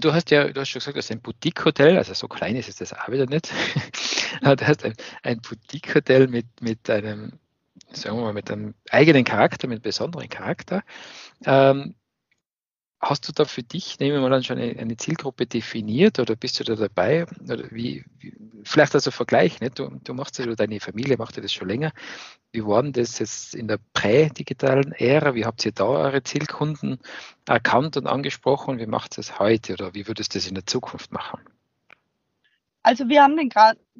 Du hast ja, du hast schon gesagt, das ist ein Boutique-Hotel, also so klein ist es das auch wieder nicht. du hast ein, ein Boutique-Hotel mit, mit einem, sagen wir mal, mit einem eigenen Charakter, mit einem besonderen Charakter. Ähm, Hast du da für dich, nehmen wir mal an, schon eine, eine, Zielgruppe definiert oder bist du da dabei? Oder wie, wie vielleicht also Vergleich, nicht? Du, du machst das oder deine Familie macht das schon länger. Wie war denn das jetzt in der prä-digitalen Ära? Wie habt ihr da eure Zielkunden erkannt und angesprochen? Wie macht es heute oder wie würdest du das in der Zukunft machen? Also wir haben den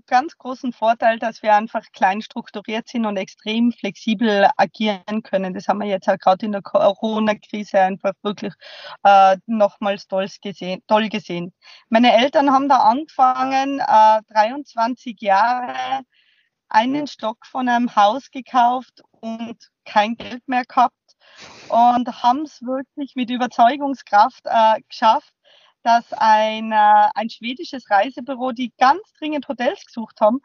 ganz großen Vorteil, dass wir einfach klein strukturiert sind und extrem flexibel agieren können. Das haben wir jetzt auch gerade in der Corona-Krise einfach wirklich äh, nochmals toll gesehen, toll gesehen. Meine Eltern haben da angefangen, äh, 23 Jahre einen Stock von einem Haus gekauft und kein Geld mehr gehabt und haben es wirklich mit Überzeugungskraft äh, geschafft, dass ein, äh, ein schwedisches Reisebüro, die ganz dringend Hotels gesucht haben,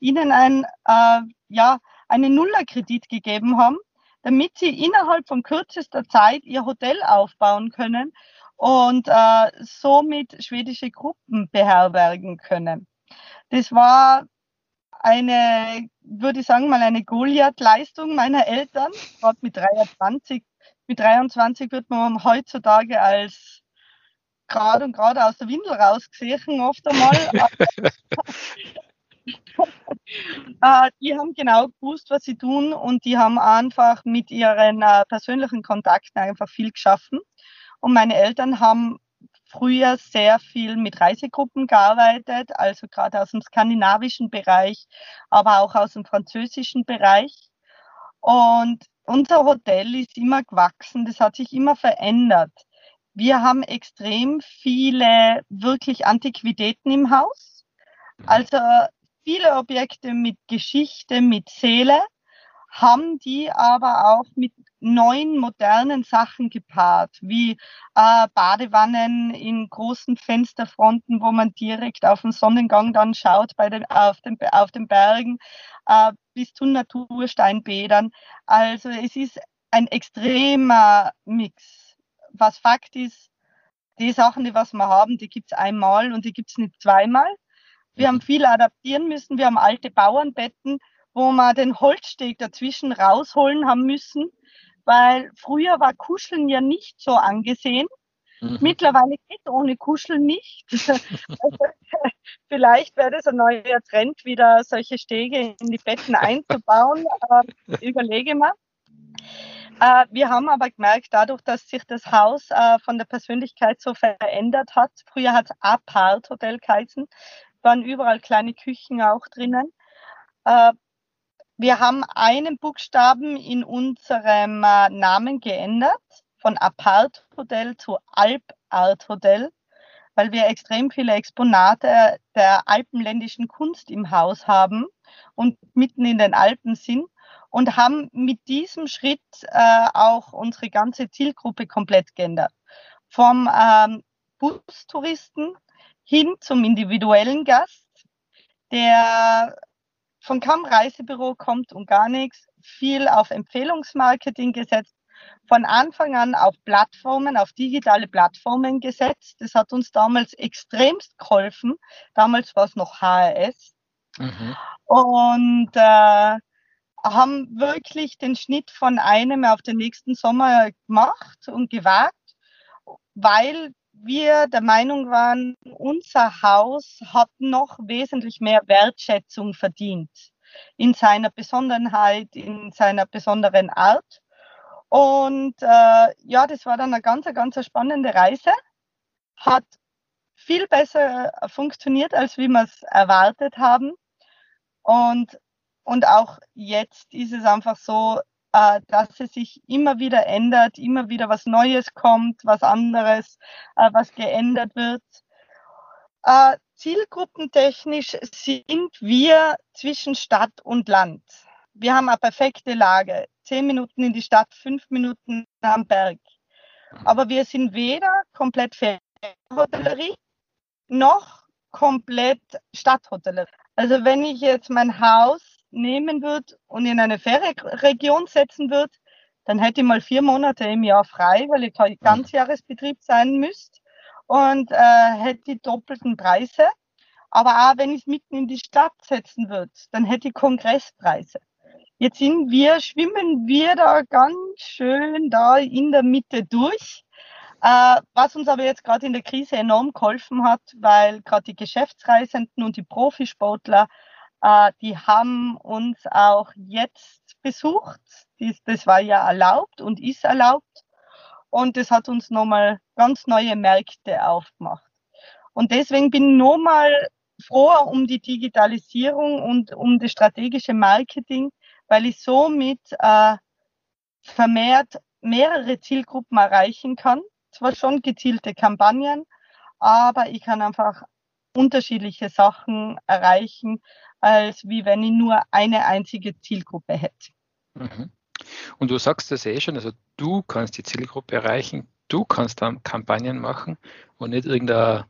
ihnen ein, äh, ja, einen Nullerkredit gegeben haben, damit sie innerhalb von kürzester Zeit ihr Hotel aufbauen können und äh, somit schwedische Gruppen beherbergen können. Das war eine, würde ich sagen, mal eine Goliath-Leistung meiner Eltern, gerade mit 23. Mit 23 wird man heutzutage als gerade und gerade aus der Windel rausgesehen, oft einmal. äh, die haben genau gewusst, was sie tun und die haben einfach mit ihren äh, persönlichen Kontakten einfach viel geschaffen. Und meine Eltern haben früher sehr viel mit Reisegruppen gearbeitet, also gerade aus dem skandinavischen Bereich, aber auch aus dem französischen Bereich. Und unser Hotel ist immer gewachsen, das hat sich immer verändert. Wir haben extrem viele wirklich Antiquitäten im Haus. Mhm. Also viele Objekte mit Geschichte, mit Seele, haben die aber auch mit neuen modernen Sachen gepaart, wie äh, Badewannen in großen Fensterfronten, wo man direkt auf den Sonnengang dann schaut bei den, auf, den, auf den Bergen, äh, bis zu Natursteinbädern. Also es ist ein extremer Mix was Fakt ist, die Sachen, die was wir haben, die gibt's einmal und die gibt's nicht zweimal. Wir haben mhm. viel adaptieren müssen. Wir haben alte Bauernbetten, wo wir den Holzsteg dazwischen rausholen haben müssen, weil früher war Kuscheln ja nicht so angesehen. Mhm. Mittlerweile geht ohne Kuscheln nicht. Vielleicht wäre das ein neuer Trend, wieder solche Stege in die Betten einzubauen. Aber überlege mal. Äh, wir haben aber gemerkt, dadurch, dass sich das Haus äh, von der Persönlichkeit so verändert hat, früher hat es Apart Hotel geheißen, waren überall kleine Küchen auch drinnen. Äh, wir haben einen Buchstaben in unserem Namen geändert, von Apart Hotel zu Alp Art Hotel, weil wir extrem viele Exponate der alpenländischen Kunst im Haus haben und mitten in den Alpen sind und haben mit diesem Schritt äh, auch unsere ganze Zielgruppe komplett geändert. Vom ähm, Bustouristen hin zum individuellen Gast, der von kaum Reisebüro kommt und gar nichts, viel auf Empfehlungsmarketing gesetzt, von Anfang an auf Plattformen, auf digitale Plattformen gesetzt. Das hat uns damals extremst geholfen. Damals war es noch HRS. Mhm. Und äh, haben wirklich den Schnitt von einem auf den nächsten Sommer gemacht und gewagt, weil wir der Meinung waren, unser Haus hat noch wesentlich mehr Wertschätzung verdient in seiner Besonderheit, in seiner besonderen Art. Und äh, ja, das war dann eine ganz, ganz spannende Reise. Hat viel besser funktioniert, als wie wir es erwartet haben. Und und auch jetzt ist es einfach so, äh, dass es sich immer wieder ändert, immer wieder was Neues kommt, was anderes, äh, was geändert wird. Äh, zielgruppentechnisch sind wir zwischen Stadt und Land. Wir haben eine perfekte Lage. Zehn Minuten in die Stadt, fünf Minuten am Berg. Aber wir sind weder komplett Ferienhotellerie noch komplett Stadthotellerie. Also wenn ich jetzt mein Haus nehmen würde und in eine Ferienregion setzen würde, dann hätte ich mal vier Monate im Jahr frei, weil ich halt Ganzjahresbetrieb sein müsste und äh, hätte die doppelten Preise. Aber auch wenn ich es mitten in die Stadt setzen würde, dann hätte ich Kongresspreise. Jetzt sind wir, schwimmen wir da ganz schön da in der Mitte durch. Äh, was uns aber jetzt gerade in der Krise enorm geholfen hat, weil gerade die Geschäftsreisenden und die Profisportler, äh, die haben uns auch jetzt besucht. Dies, das war ja erlaubt und ist erlaubt. Und das hat uns nochmal ganz neue Märkte aufgemacht. Und deswegen bin ich nochmal froher um die Digitalisierung und um das strategische Marketing, weil ich somit äh, vermehrt mehrere Zielgruppen erreichen kann. Zwar schon gezielte Kampagnen, aber ich kann einfach unterschiedliche Sachen erreichen, als wie wenn ich nur eine einzige Zielgruppe hätte. Mhm. Und du sagst das eh schon, also du kannst die Zielgruppe erreichen, du kannst dann Kampagnen machen und nicht irgendein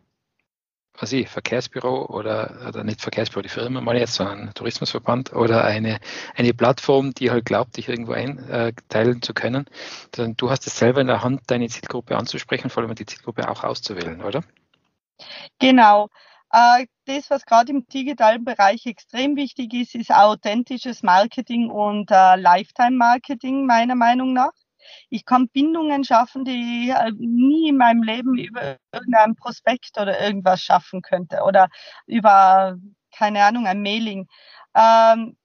was ich, Verkehrsbüro oder, oder nicht Verkehrsbüro, die Firma mal jetzt, so ein Tourismusverband oder eine, eine Plattform, die halt glaubt, dich irgendwo einteilen zu können. Dann, du hast es selber in der Hand, deine Zielgruppe anzusprechen, vor allem die Zielgruppe auch auszuwählen, oder? Genau. Äh, das, was gerade im digitalen Bereich extrem wichtig ist, ist authentisches Marketing und äh, Lifetime-Marketing meiner Meinung nach. Ich kann Bindungen schaffen, die ich äh, nie in meinem Leben über irgendein Prospekt oder irgendwas schaffen könnte oder über, keine Ahnung, ein Mailing. Ähm,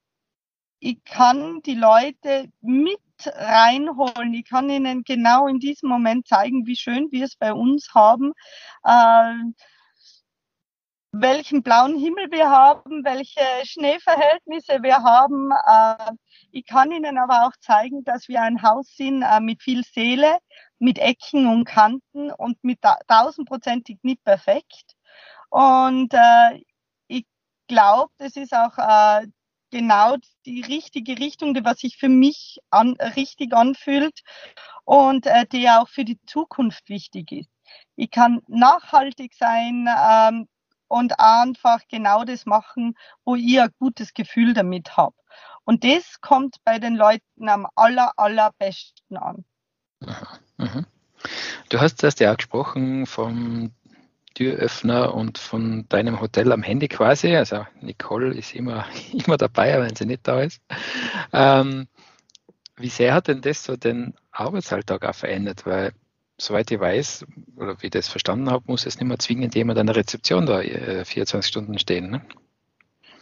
ich kann die Leute mit reinholen. Ich kann ihnen genau in diesem Moment zeigen, wie schön wir es bei uns haben. Äh, welchen blauen Himmel wir haben, welche Schneeverhältnisse wir haben. Äh, ich kann Ihnen aber auch zeigen, dass wir ein Haus sind äh, mit viel Seele, mit Ecken und Kanten und mit tausendprozentig nicht perfekt. Und äh, ich glaube, das ist auch genau die richtige Richtung, die was sich für mich an, richtig anfühlt und die auch für die Zukunft wichtig ist. Ich kann nachhaltig sein, ähm, und einfach genau das machen, wo ihr ein gutes Gefühl damit habt. Und das kommt bei den Leuten am aller, allerbesten an. Mhm. Du hast erst ja auch gesprochen vom Türöffner und von deinem Hotel am Handy quasi. Also Nicole ist immer, immer dabei, wenn sie nicht da ist. Ähm, wie sehr hat denn das so den Arbeitsalltag auch verändert? Weil soweit ich weiß, oder wie ich das verstanden habe, muss es nicht mehr zwingend jemand an der Rezeption da 24 äh, Stunden stehen. Ne?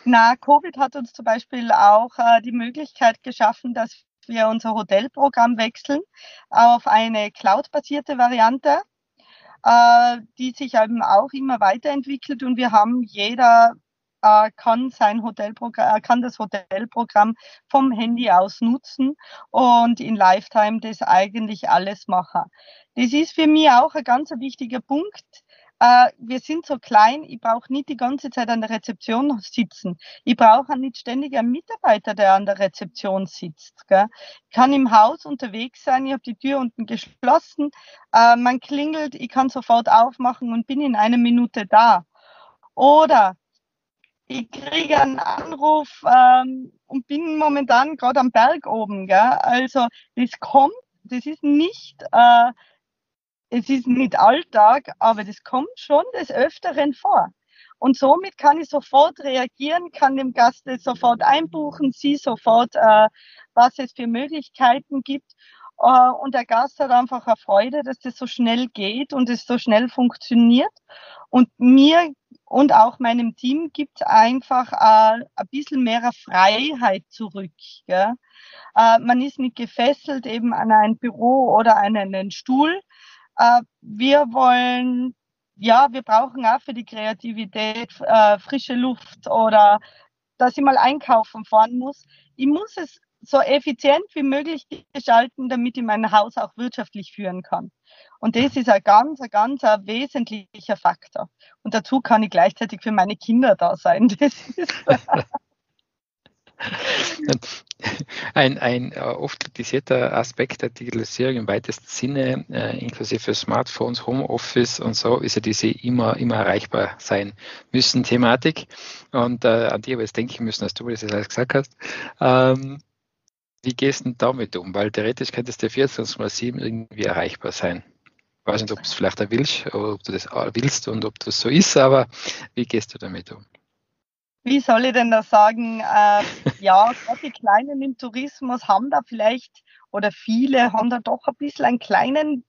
Na, Covid hat uns zum Beispiel auch äh, die Möglichkeit geschaffen, dass wir unser Hotelprogramm wechseln auf eine Cloud-basierte Variante, äh, die sich eben auch immer weiterentwickelt und wir haben jeder äh, kann sein Hotelprogramm, äh, kann das Hotelprogramm vom Handy aus nutzen und in Lifetime das eigentlich alles machen. Das ist für mich auch ein ganz wichtiger Punkt. Uh, wir sind so klein, ich brauche nicht die ganze Zeit an der Rezeption sitzen. Ich brauche nicht ständig einen Mitarbeiter, der an der Rezeption sitzt. Gell? Ich kann im Haus unterwegs sein, ich habe die Tür unten geschlossen, uh, man klingelt, ich kann sofort aufmachen und bin in einer Minute da. Oder ich kriege einen Anruf ähm, und bin momentan gerade am Berg oben. Gell? Also das kommt, das ist nicht, äh, es ist nicht Alltag, aber das kommt schon des Öfteren vor. Und somit kann ich sofort reagieren, kann dem Gast sofort einbuchen, sie sofort, äh, was es für Möglichkeiten gibt. Uh, und der Gast hat einfach eine Freude, dass das so schnell geht und es so schnell funktioniert. Und mir und auch meinem Team gibt einfach äh, ein bisschen mehr Freiheit zurück. Gell? Äh, man ist nicht gefesselt eben an ein Büro oder an einen Stuhl. Äh, wir wollen, ja, wir brauchen auch für die Kreativität äh, frische Luft oder dass ich mal einkaufen fahren muss. Ich muss es so effizient wie möglich gestalten, damit ich mein Haus auch wirtschaftlich führen kann. Und das ist ein ganz, ein ganz ein wesentlicher Faktor. Und dazu kann ich gleichzeitig für meine Kinder da sein. ein, ein äh, oft kritisierter Aspekt der Digitalisierung im weitesten Sinne, äh, inklusive Smartphones, Homeoffice und so, ist ja diese immer, immer erreichbar sein müssen Thematik. Und äh, an die ich jetzt denken müssen, als du das alles gesagt hast. Ähm, wie gehst du damit um? Weil theoretisch könntest du 24 mal 7 irgendwie erreichbar sein. Ich weiß nicht, ob du es vielleicht auch willst, oder ob du das willst und ob das so ist, aber wie gehst du damit um? Wie soll ich denn da sagen? Äh, ja, die Kleinen im Tourismus haben da vielleicht, oder viele haben da doch ein bisschen einen kleinen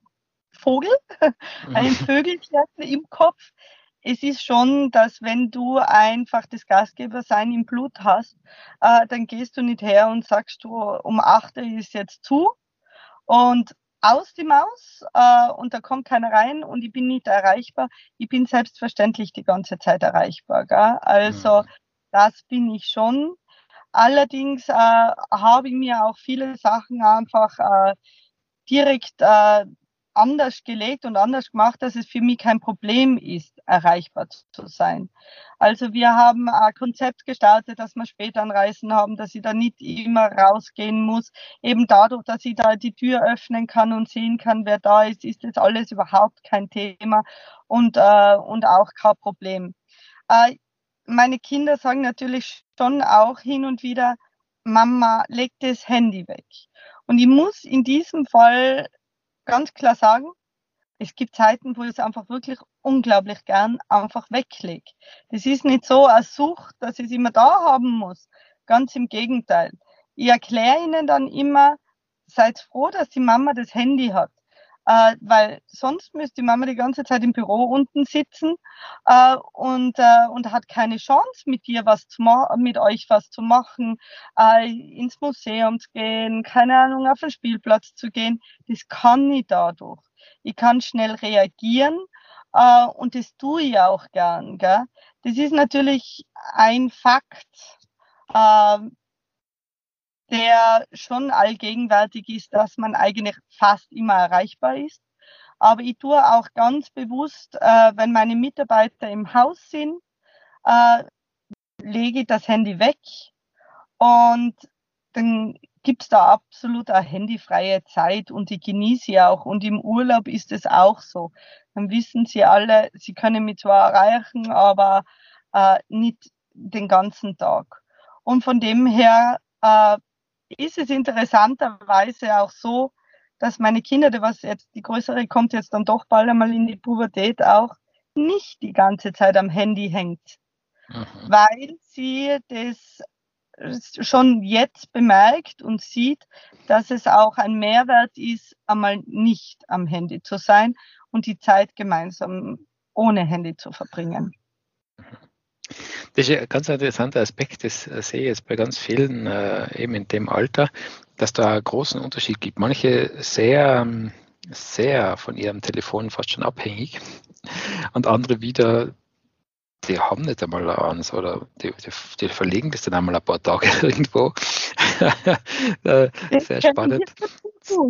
Vogel, ein Vögelchen im Kopf, es ist schon, dass wenn du einfach das Gastgebersein im Blut hast, äh, dann gehst du nicht her und sagst du, um 8 Uhr ist jetzt zu und aus die Maus äh, und da kommt keiner rein und ich bin nicht erreichbar. Ich bin selbstverständlich die ganze Zeit erreichbar. Gell? Also mhm. das bin ich schon. Allerdings äh, habe ich mir auch viele Sachen einfach äh, direkt äh, anders gelegt und anders gemacht, dass es für mich kein Problem ist, erreichbar zu sein. Also wir haben ein Konzept gestartet, dass wir später ein Reisen haben, dass ich da nicht immer rausgehen muss. Eben dadurch, dass ich da die Tür öffnen kann und sehen kann, wer da ist, ist das alles überhaupt kein Thema und, äh, und auch kein Problem. Äh, meine Kinder sagen natürlich schon auch hin und wieder, Mama, leg das Handy weg. Und ich muss in diesem Fall ganz klar sagen, es gibt Zeiten, wo ich es einfach wirklich unglaublich gern einfach weglege. Das ist nicht so eine Sucht, dass ich es immer da haben muss. Ganz im Gegenteil. Ich erkläre ihnen dann immer, seid froh, dass die Mama das Handy hat äh, weil sonst müsste die Mama die ganze Zeit im Büro unten sitzen äh, und, äh, und hat keine Chance, mit dir was zu mit euch was zu machen, äh, ins Museum zu gehen, keine Ahnung, auf den Spielplatz zu gehen. Das kann ich dadurch. Ich kann schnell reagieren äh, und das tue ich auch gern. Gell? Das ist natürlich ein Fakt. Äh, der schon allgegenwärtig ist, dass man eigentlich fast immer erreichbar ist. Aber ich tue auch ganz bewusst, äh, wenn meine Mitarbeiter im Haus sind, äh, lege ich das Handy weg und dann gibt es da absolut eine handyfreie Zeit und die genieße ich auch. Und im Urlaub ist es auch so. Dann wissen sie alle, sie können mich zwar erreichen, aber äh, nicht den ganzen Tag. Und von dem her äh, ist es interessanterweise auch so, dass meine Kinder, die was jetzt, die größere kommt jetzt dann doch bald einmal in die Pubertät auch, nicht die ganze Zeit am Handy hängt. Mhm. Weil sie das schon jetzt bemerkt und sieht, dass es auch ein Mehrwert ist, einmal nicht am Handy zu sein und die Zeit gemeinsam ohne Handy zu verbringen. Das ist ein ganz interessanter Aspekt, das äh, sehe ich jetzt bei ganz vielen äh, eben in dem Alter, dass da einen großen Unterschied gibt. Manche sehr, ähm, sehr von ihrem Telefon fast schon abhängig und andere wieder, die haben nicht einmal eins oder die, die, die, verlegen das dann einmal ein paar Tage irgendwo. Äh, sehr spannend.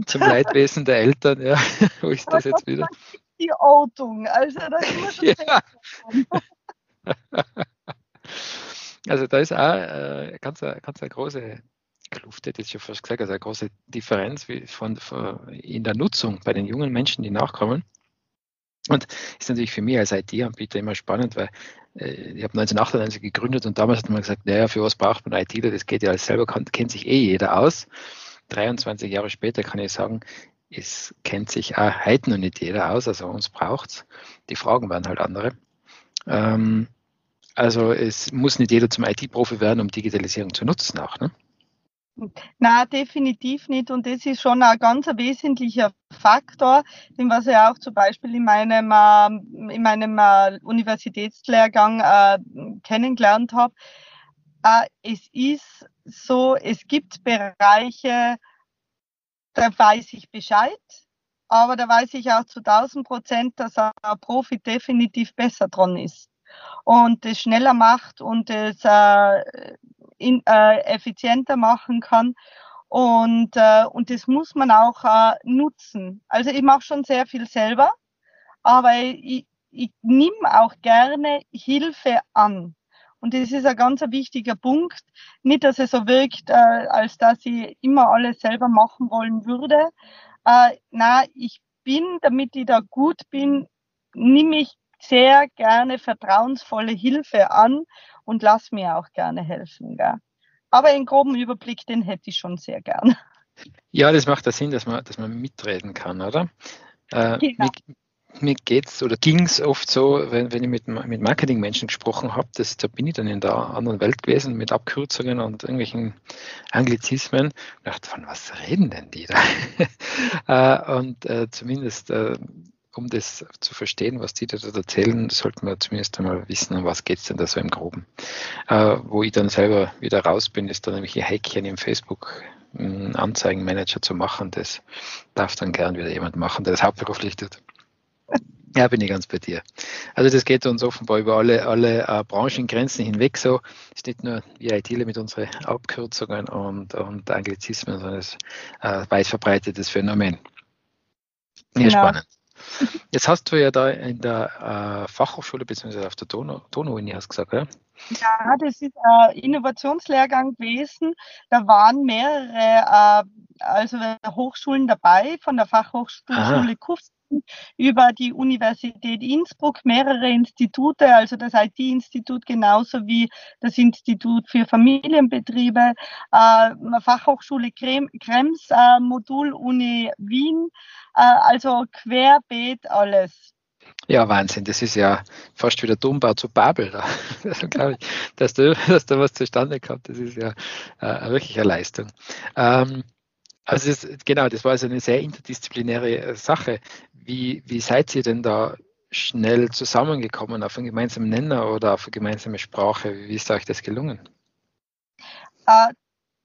Zum Leidwesen der Eltern, ja. Wo ist das jetzt wieder? Die Outung, also da ist man schon ja. Also da ist auch äh, ganz, ganz eine große Kluft, hätte ich schon fast gesagt, also eine große Differenz von, von, in der Nutzung bei den jungen Menschen, die nachkommen. Und ist natürlich für mich als IT-Anbieter immer spannend, weil äh, ich habe 1998 gegründet und damals hat man gesagt, naja, für was braucht man ITler, das geht ja alles selber, kann, kennt sich eh jeder aus. 23 Jahre später kann ich sagen, es kennt sich auch heute noch nicht jeder aus, also uns braucht es. Die Fragen waren halt andere. Ähm, also es muss nicht jeder zum IT-Profi werden, um Digitalisierung zu nutzen auch, ne? Na, definitiv nicht. Und das ist schon ein ganz wesentlicher Faktor, den was ich auch zum Beispiel in meinem, äh, in meinem äh, Universitätslehrgang äh, kennengelernt habe. Äh, es ist so, es gibt Bereiche, da weiß ich Bescheid, aber da weiß ich auch zu 1000 Prozent, dass ein Profi definitiv besser dran ist und es schneller macht und es äh, in, äh, effizienter machen kann. Und, äh, und das muss man auch äh, nutzen. Also ich mache schon sehr viel selber, aber ich, ich nehme auch gerne Hilfe an. Und das ist ein ganz wichtiger Punkt. Nicht, dass es so wirkt, äh, als dass ich immer alles selber machen wollen würde. Äh, na, ich bin, damit ich da gut bin, nehme ich sehr gerne vertrauensvolle Hilfe an und lass mir auch gerne helfen. Gell? Aber einen groben Überblick, den hätte ich schon sehr gern. Ja, das macht ja Sinn, dass man, dass man mitreden kann, oder? Äh, genau. mir, mir geht's oder ging es oft so, wenn, wenn ich mit, mit Marketingmenschen gesprochen habe, da bin ich dann in der anderen Welt gewesen mit Abkürzungen und irgendwelchen Anglizismen. Und dachte, von was reden denn die da? Äh, und äh, zumindest äh, um das zu verstehen, was die da erzählen, sollten wir zumindest einmal wissen, um was geht es denn da so im Groben. Äh, wo ich dann selber wieder raus bin, ist dann nämlich ein Häkchen im Facebook einen Anzeigenmanager zu machen. Das darf dann gern wieder jemand machen, der das hauptberuflich tut. Ja, bin ich ganz bei dir. Also das geht uns offenbar über alle, alle äh, Branchengrenzen hinweg so. Es ist nicht nur wir ITler mit unseren Abkürzungen und, und Anglizismen, sondern es ist ein äh, weit verbreitetes Phänomen. Ja, genau. spannend. Jetzt hast du ja da in der äh, Fachhochschule bzw. auf der Donau-Uni hast gesagt, ja? Ja, das ist ein Innovationslehrgang gewesen. Da waren mehrere äh, also Hochschulen dabei, von der Fachhochschule Kufstein über die Universität Innsbruck, mehrere Institute, also das IT-Institut genauso wie das Institut für Familienbetriebe, äh, Fachhochschule Krems, äh, Modul Uni Wien, äh, also querbeet alles. Ja, Wahnsinn. Das ist ja fast wie der Dombau zu Babel. Da. Also, ich, dass da, dass da was zustande kommt, das ist ja äh, wirklich eine Leistung. Ähm, also das, genau, das war also eine sehr interdisziplinäre Sache. Wie, wie seid ihr denn da schnell zusammengekommen auf einen gemeinsamen Nenner oder auf eine gemeinsame Sprache? Wie ist euch das gelungen? Äh,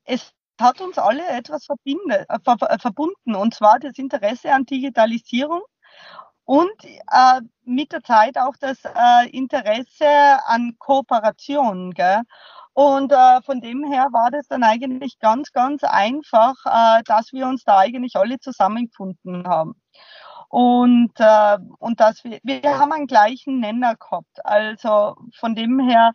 es hat uns alle etwas verbinde, äh, ver, verbunden, und zwar das Interesse an Digitalisierung und äh, mit der Zeit auch das äh, Interesse an Kooperation. Gell? Und äh, von dem her war das dann eigentlich ganz, ganz einfach, äh, dass wir uns da eigentlich alle zusammengefunden haben. Und, äh, und dass wir, wir haben einen gleichen Nenner gehabt. Also von dem her,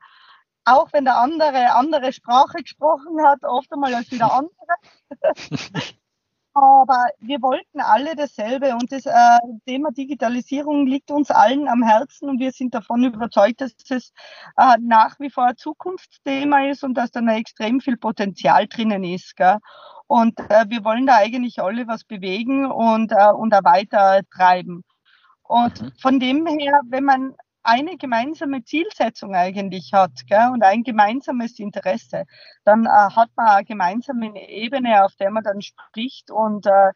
auch wenn der andere andere Sprache gesprochen hat, oft einmal als wieder andere, Aber wir wollten alle dasselbe und das äh, Thema Digitalisierung liegt uns allen am Herzen und wir sind davon überzeugt, dass es äh, nach wie vor ein Zukunftsthema ist und dass da noch extrem viel Potenzial drinnen ist. Gell? Und äh, wir wollen da eigentlich alle was bewegen und, äh, und auch weiter treiben. Und mhm. von dem her, wenn man eine gemeinsame Zielsetzung eigentlich hat gell, und ein gemeinsames Interesse, dann äh, hat man eine gemeinsame Ebene, auf der man dann spricht und äh,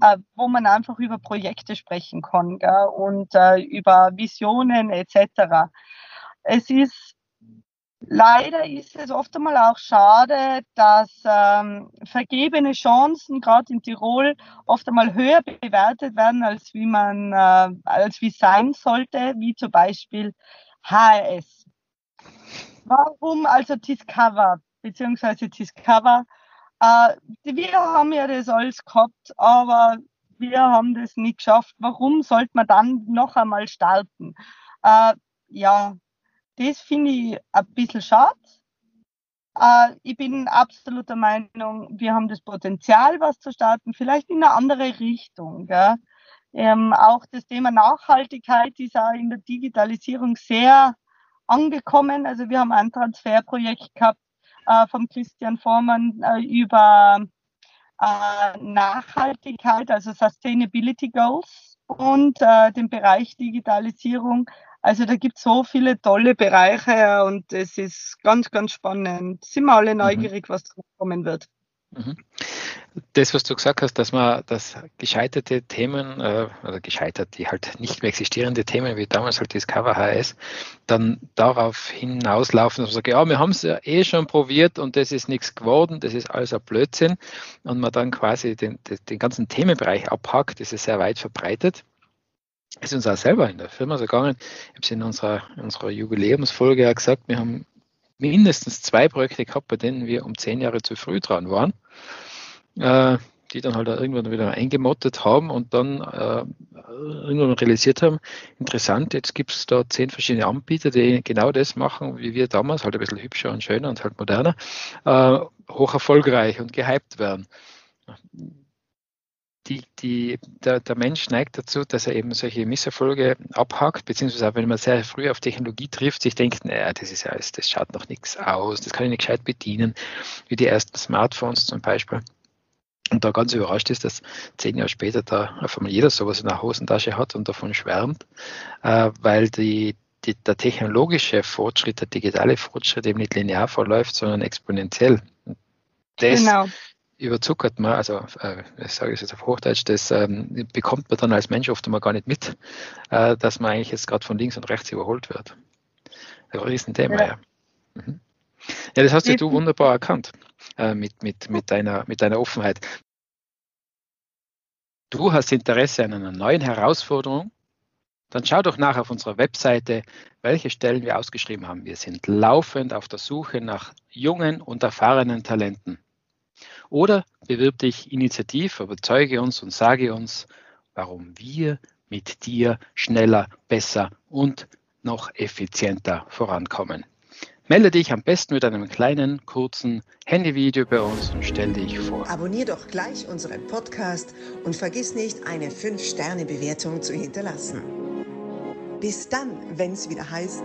äh, wo man einfach über Projekte sprechen kann gell, und äh, über Visionen etc. Es ist Leider ist es oft einmal auch schade, dass ähm, vergebene Chancen gerade in Tirol oft einmal höher bewertet werden, als wie man, äh, als wie sein sollte, wie zum Beispiel HRS. Warum also Discover beziehungsweise Discover? Äh, wir haben ja das alles gehabt, aber wir haben das nicht geschafft. Warum sollte man dann noch einmal starten? Äh, ja, das finde ich ein bisschen schade. Äh, ich bin absolut der Meinung, wir haben das Potenzial, was zu starten, vielleicht in eine andere Richtung. Gell? Ähm, auch das Thema Nachhaltigkeit ist auch in der Digitalisierung sehr angekommen. Also wir haben ein Transferprojekt gehabt äh, vom Christian Vormann äh, über äh, Nachhaltigkeit, also Sustainability Goals und äh, den Bereich Digitalisierung also da gibt es so viele tolle Bereiche und es ist ganz, ganz spannend. Sind wir alle mhm. neugierig, mhm. was kommen wird. Das, was du gesagt hast, dass man das gescheiterte Themen äh, oder gescheitert, die halt nicht mehr existierende Themen, wie damals halt Discover HS, dann darauf hinauslaufen, dass man sagt, ja, wir haben es ja eh schon probiert und das ist nichts geworden, das ist alles ein Blödsinn und man dann quasi den, den, den ganzen Themenbereich abhackt, das ist sehr weit verbreitet ist uns auch selber in der Firma so gegangen. Ich habe es in unserer, unserer Jubiläumsfolge ja gesagt, wir haben mindestens zwei Projekte gehabt, bei denen wir um zehn Jahre zu früh dran waren. äh, die dann halt irgendwann wieder eingemottet haben und dann äh, irgendwann realisiert haben, interessant, jetzt gibt es da zehn verschiedene Anbieter, die genau das machen, wie wir damals, halt ein bisschen hübscher und schöner und halt moderner, äh, hoch erfolgreich und gehypt werden. Die, die, der, der, Mensch neigt dazu, dass er eben solche Misserfolge abhakt, beziehungsweise auch wenn man sehr früh auf Technologie trifft, sich denkt, naja, das ist ja alles, das schaut noch nichts aus, das kann ich nicht gescheit bedienen, wie die ersten Smartphones zum Beispiel und da ganz überrascht ist, dass zehn Jahre später da auf einmal jeder sowas in der Hosentasche hat und davon schwärmt, äh, weil die, die, der technologische Fortschritt, der digitale Fortschritt eben nicht linear verläuft, sondern exponentiell. Das genau. Überzuckert man, also äh, ich sage es jetzt auf Hochdeutsch, das ähm, bekommt man dann als Mensch oft einmal gar nicht mit, äh, dass man eigentlich jetzt gerade von links und rechts überholt wird. Ein Riesenthema, ja. ja. Mhm. Ja, das hast ja du wunderbar erkannt äh, mit, mit, mit, deiner, mit deiner Offenheit. Du hast Interesse an einer neuen Herausforderung? Dann schau doch nach auf unserer Webseite, welche Stellen wir ausgeschrieben haben. Wir sind laufend auf der Suche nach jungen und erfahrenen Talenten. Oder bewirb dich initiativ, überzeuge uns und sage uns, warum wir mit dir schneller, besser und noch effizienter vorankommen. Melde dich am besten mit einem kleinen, kurzen Handyvideo bei uns und stell dich vor. Abonnier doch gleich unseren Podcast und vergiss nicht, eine 5-Sterne-Bewertung zu hinterlassen. Bis dann, wenn es wieder heißt,